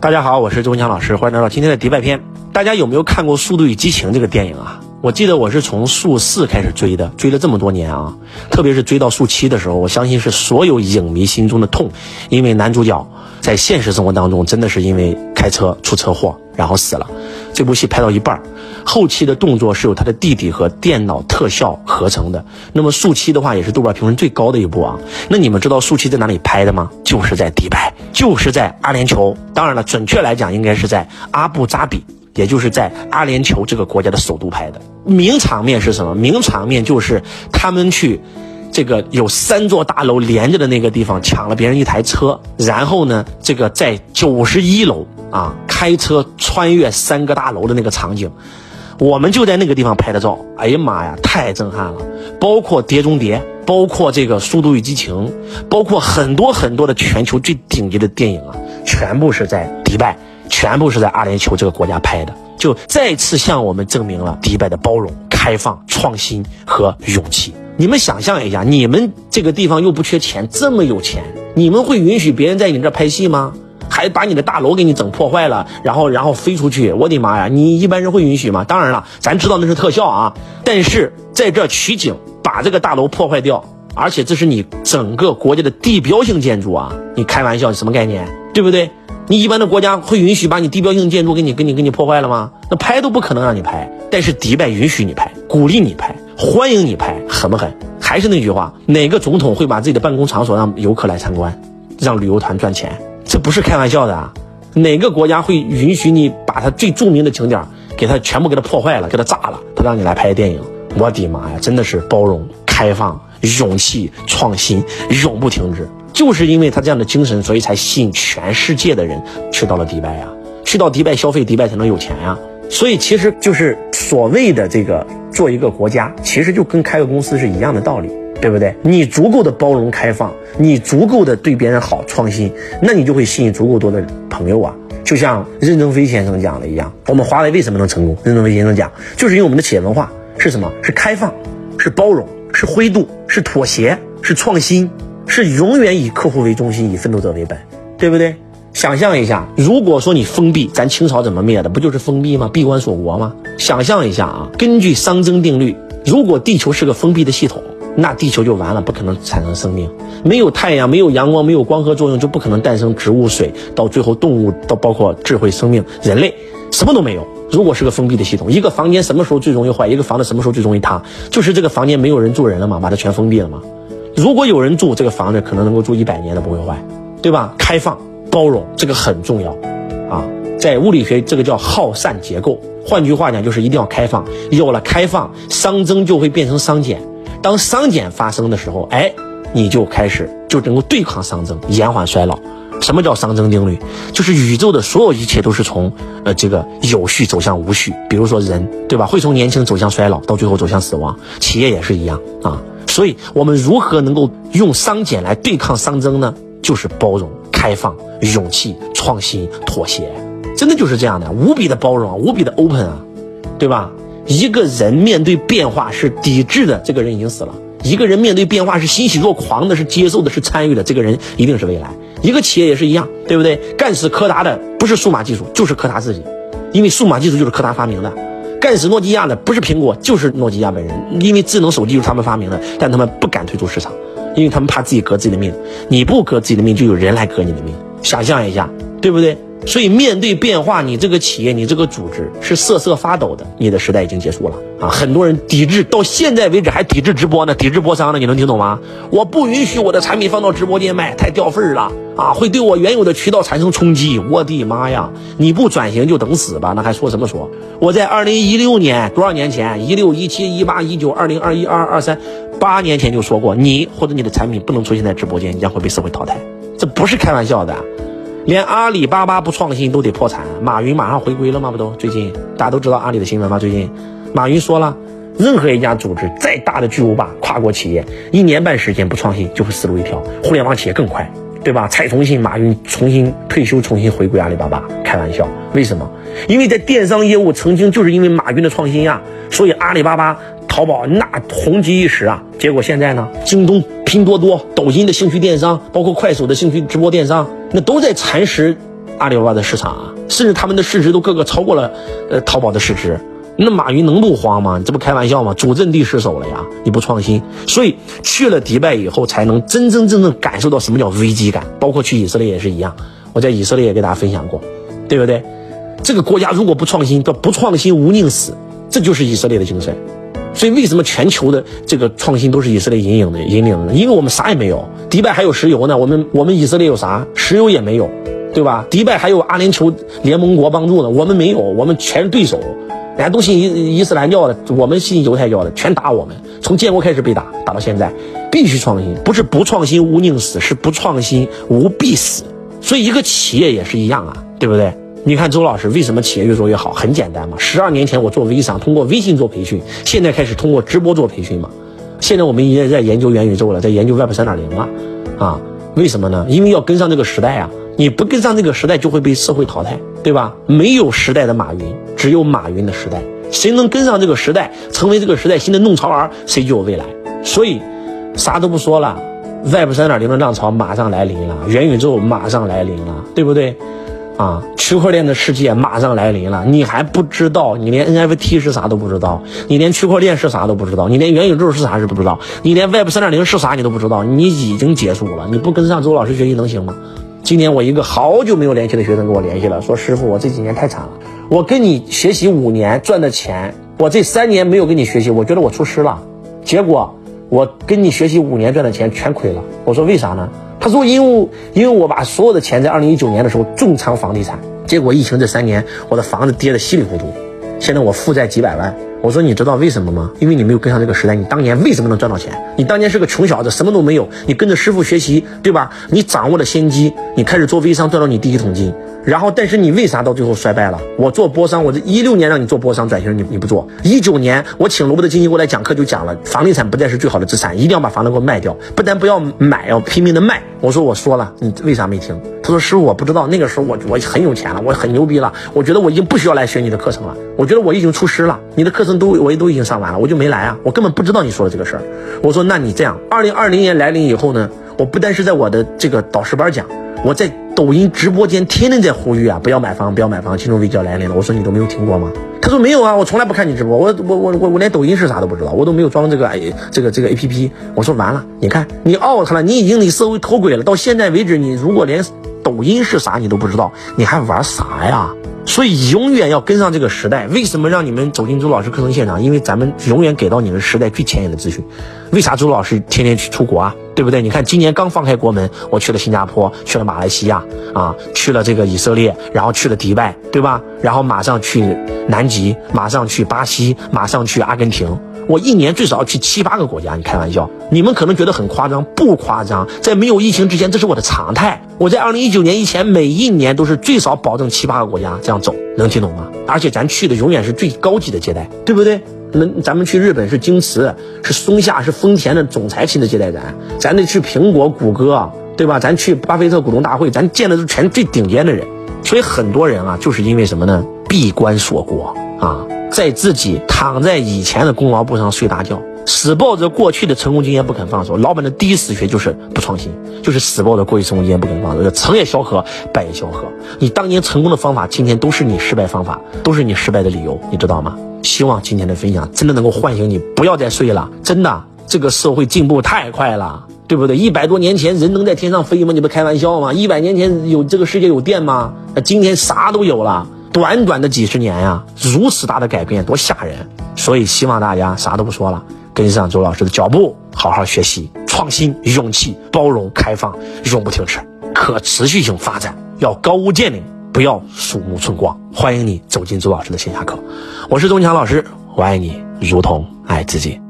大家好，我是周文强老师，欢迎来到今天的迪拜篇。大家有没有看过《速度与激情》这个电影啊？我记得我是从速四开始追的，追了这么多年啊，特别是追到速七的时候，我相信是所有影迷心中的痛，因为男主角在现实生活当中真的是因为开车出车祸然后死了。这部戏拍到一半，后期的动作是由他的弟弟和电脑特效合成的。那么速七的话也是豆瓣评分最高的一部啊。那你们知道速七在哪里拍的吗？就是在迪拜，就是在阿联酋。当然了，准确来讲应该是在阿布扎比，也就是在阿联酋这个国家的首都拍的。名场面是什么？名场面就是他们去。这个有三座大楼连着的那个地方抢了别人一台车，然后呢，这个在九十一楼啊开车穿越三个大楼的那个场景，我们就在那个地方拍的照。哎呀妈呀，太震撼了！包括《碟中谍》，包括这个《速度与激情》，包括很多很多的全球最顶级的电影啊，全部是在迪拜，全部是在阿联酋这个国家拍的，就再次向我们证明了迪拜的包容、开放、创新和勇气。你们想象一下，你们这个地方又不缺钱，这么有钱，你们会允许别人在你这拍戏吗？还把你的大楼给你整破坏了，然后然后飞出去？我的妈呀！你一般人会允许吗？当然了，咱知道那是特效啊，但是在这取景，把这个大楼破坏掉，而且这是你整个国家的地标性建筑啊！你开玩笑，什么概念？对不对？你一般的国家会允许把你地标性建筑给你给你给你破坏了吗？那拍都不可能让你拍，但是迪拜允许你拍，鼓励你拍。欢迎你拍，狠不狠？还是那句话，哪个总统会把自己的办公场所让游客来参观，让旅游团赚钱？这不是开玩笑的啊！哪个国家会允许你把他最著名的景点给他全部给他破坏了，给他炸了，他让你来拍电影？我的妈呀，真的是包容、开放、勇气、创新，永不停止。就是因为他这样的精神，所以才吸引全世界的人去到了迪拜呀，去到迪拜消费，迪拜才能有钱呀。所以其实就是所谓的这个做一个国家，其实就跟开个公司是一样的道理，对不对？你足够的包容开放，你足够的对别人好创新，那你就会吸引足够多的朋友啊。就像任正非先生讲的一样，我们华为为什么能成功？任正非先生讲，就是因为我们的企业文化是什么？是开放，是包容，是灰度，是妥协，是创新，是永远以客户为中心，以奋斗者为本，对不对？想象一下，如果说你封闭，咱清朝怎么灭的？不就是封闭吗？闭关锁国吗？想象一下啊，根据熵增定律，如果地球是个封闭的系统，那地球就完了，不可能产生生命。没有太阳，没有阳光，没有光合作用，就不可能诞生植物、水，到最后动物，到包括智慧生命，人类什么都没有。如果是个封闭的系统，一个房间什么时候最容易坏？一个房子什么时候最容易塌？就是这个房间没有人住人了嘛，把它全封闭了嘛。如果有人住，这个房子可能能够住一百年都不会坏，对吧？开放。包容这个很重要，啊，在物理学这个叫耗散结构。换句话讲，就是一定要开放。有了开放，熵增就会变成熵减。当熵减发生的时候，哎，你就开始就能够对抗熵增，延缓衰老。什么叫熵增定律？就是宇宙的所有一切都是从呃这个有序走向无序。比如说人，对吧？会从年轻走向衰老，到最后走向死亡。企业也是一样啊。所以我们如何能够用熵减来对抗熵增呢？就是包容。开放、勇气、创新、妥协，真的就是这样的，无比的包容，无比的 open 啊，对吧？一个人面对变化是抵制的，这个人已经死了；一个人面对变化是欣喜若狂的，是接受的，是参与的，这个人一定是未来。一个企业也是一样，对不对？干死柯达的不是数码技术，就是柯达自己，因为数码技术就是柯达发明的；干死诺基亚的不是苹果，就是诺基亚本人，因为智能手机就是他们发明的，但他们不敢退出市场。因为他们怕自己革自己的命，你不革自己的命，就有人来革你的命。想象一下，对不对？所以面对变化，你这个企业，你这个组织是瑟瑟发抖的。你的时代已经结束了啊！很多人抵制，到现在为止还抵制直播呢，抵制播商呢。你能听懂吗？我不允许我的产品放到直播间卖，太掉份儿了啊！会对我原有的渠道产生冲击。我的妈呀！你不转型就等死吧！那还说什么说？我在二零一六年多少年前？一六、一七、一八、一九、二零、二一、二二、二三，八年前就说过，你或者你的产品不能出现在直播间，你将会被社会淘汰。这不是开玩笑的。连阿里巴巴不创新都得破产，马云马上回归了吗？不都最近大家都知道阿里的新闻吗？最近，马云说了，任何一家组织再大的巨无霸跨国企业，一年半时间不创新就会死路一条。互联网企业更快，对吧？蔡崇信、马云重新退休，重新回归阿里巴巴，开玩笑？为什么？因为在电商业务曾经就是因为马云的创新呀，所以阿里巴巴、淘宝那红极一时啊。结果现在呢，京东。拼多多、抖音的兴趣电商，包括快手的兴趣直播电商，那都在蚕食阿里巴巴的市场啊，甚至他们的市值都个个超过了呃淘宝的市值。那马云能不慌吗？这不开玩笑吗？主阵地失守了呀！你不创新，所以去了迪拜以后，才能真真正正感受到什么叫危机感。包括去以色列也是一样，我在以色列也给大家分享过，对不对？这个国家如果不创新，叫不创新无宁死，这就是以色列的精神。所以为什么全球的这个创新都是以色列引领的？引领的？因为我们啥也没有，迪拜还有石油呢，我们我们以色列有啥？石油也没有，对吧？迪拜还有阿联酋联盟国帮助呢，我们没有，我们全是对手。人家都信伊伊斯兰教的，我们信犹太教的，全打我们。从建国开始被打，打到现在，必须创新，不是不创新无宁死，是不创新无必死。所以一个企业也是一样啊，对不对？你看周老师为什么企业越做越好？很简单嘛，十二年前我做微商，通过微信做培训，现在开始通过直播做培训嘛。现在我们也在研究元宇宙了，在研究 Web 三点零了，啊，为什么呢？因为要跟上这个时代啊。你不跟上这个时代，就会被社会淘汰，对吧？没有时代的马云，只有马云的时代。谁能跟上这个时代，成为这个时代新的弄潮儿，谁就有未来。所以，啥都不说了，Web 三点零的浪潮马上来临了，元宇宙马上来临了，对不对？啊，区块链的世界马上来临了，你还不知道？你连 NFT 是啥都不知道，你连区块链是啥都不知道，你连元宇宙是啥是不知道，你连 Web 三点零是啥你都不知道，你已经结束了。你不跟上周老师学习能行吗？今年我一个好久没有联系的学生跟我联系了，说师傅，我这几年太惨了，我跟你学习五年赚的钱，我这三年没有跟你学习，我觉得我出师了，结果我跟你学习五年赚的钱全亏了。我说为啥呢？他说因为因为我把所有的钱在二零一九年的时候重仓房地产，结果疫情这三年我的房子跌得稀里糊涂，现在我负债几百万。我说你知道为什么吗？因为你没有跟上这个时代。你当年为什么能赚到钱？你当年是个穷小子，什么都没有。你跟着师傅学习，对吧？你掌握了先机，你开始做微商，赚到你第一桶金。然后，但是你为啥到最后衰败了？我做波商，我这一六年让你做波商转型，你你不做。一九年我请罗伯特经济过来讲课，就讲了，房地产不再是最好的资产，一定要把房子给我卖掉。不但不要买，要拼命的卖。我说我说了，你为啥没听？他说师傅我不知道，那个时候我我很有钱了，我很牛逼了，我觉得我已经不需要来学你的课程了，我觉得我已经出师了，你的课程都我也都已经上完了，我就没来啊，我根本不知道你说的这个事儿。我说那你这样，二零二零年来临以后呢，我不单是在我的这个导师班讲，我在。抖音直播间天天在呼吁啊，不要买房，不要买房，金融危机要来临了。我说你都没有听过吗？他说没有啊，我从来不看你直播，我我我我我连抖音是啥都不知道，我都没有装这个这个这个 A P P。我说完了，你看你 out 了，你已经离社会脱轨了。到现在为止，你如果连抖音是啥你都不知道，你还玩啥呀？所以永远要跟上这个时代。为什么让你们走进周老师课程现场？因为咱们永远给到你们时代最前沿的资讯。为啥周老师天天去出国啊？对不对？你看，今年刚放开国门，我去了新加坡，去了马来西亚，啊，去了这个以色列，然后去了迪拜，对吧？然后马上去南极，马上去巴西，马上去阿根廷。我一年最少要去七八个国家，你开玩笑？你们可能觉得很夸张，不夸张。在没有疫情之前，这是我的常态。我在二零一九年以前，每一年都是最少保证七八个国家这样走，能听懂吗？而且咱去的永远是最高级的接待，对不对？那咱们去日本是京瓷，是松下，是丰田的总裁亲自接待咱。咱得去苹果、谷歌，对吧？咱去巴菲特股东大会，咱见的是全最顶尖的人。所以很多人啊，就是因为什么呢？闭关锁国啊，在自己躺在以前的功劳簿上睡大觉，死抱着过去的成功经验不肯放手。老板的第一死穴就是不创新，就是死抱着过去成功经验不肯放手，成也萧何，败也萧何。你当年成功的方法，今天都是你失败方法，都是你失败的理由，你知道吗？希望今天的分享真的能够唤醒你，不要再睡了。真的，这个社会进步太快了，对不对？一百多年前人能在天上飞吗？你不开玩笑吗？一百年前有这个世界有电吗？今天啥都有了，短短的几十年呀，如此大的改变，多吓人！所以希望大家啥都不说了，跟上周老师的脚步，好好学习，创新、勇气、包容、开放，永不停止，可持续性发展，要高屋建瓴。不要鼠目寸光，欢迎你走进周老师的线下课。我是钟强老师，我爱你如同爱自己。